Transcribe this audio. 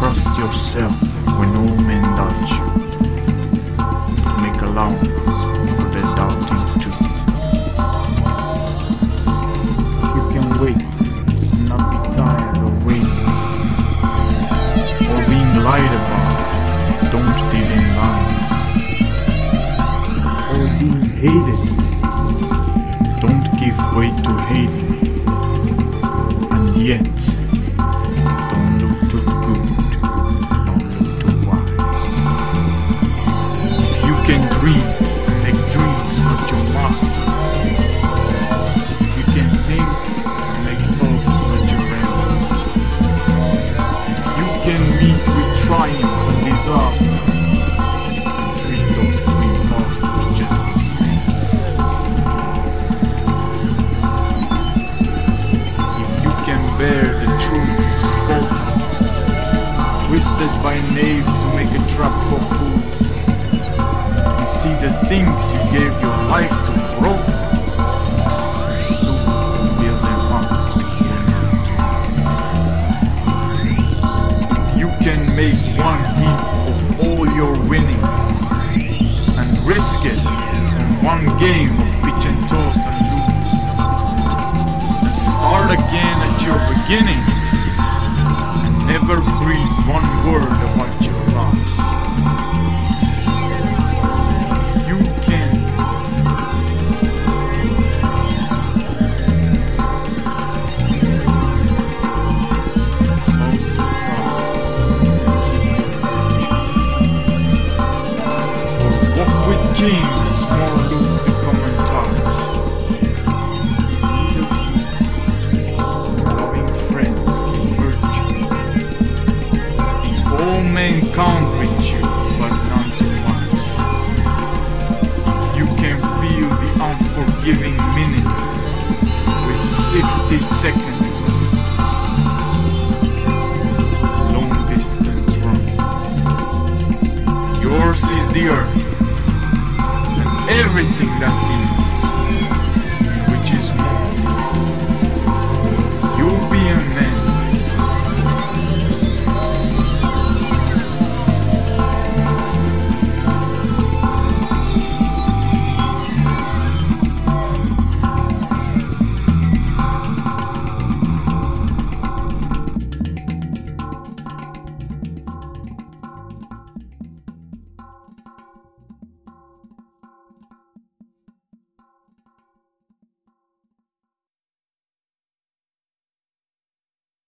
yourself when all men doubt you. Make allowance for their doubting too. If you can wait and not be tired of waiting, or being lied about, don't deal in lies. Or being hated, dream make dreams not your masters, if you can think make thoughts not your enemy, if you can meet with triumph and disaster, treat those three masters just the same. If you can bear the truth spoken, twisted by knaves to make a trap for fools, see the things you gave your life to up again If you can make one heap of all your winnings, and risk it on one game of pitch and toss and lose, and start again at your beginning and never breathe one word about men count with you, but not too much. You can feel the unforgiving minutes with 60 seconds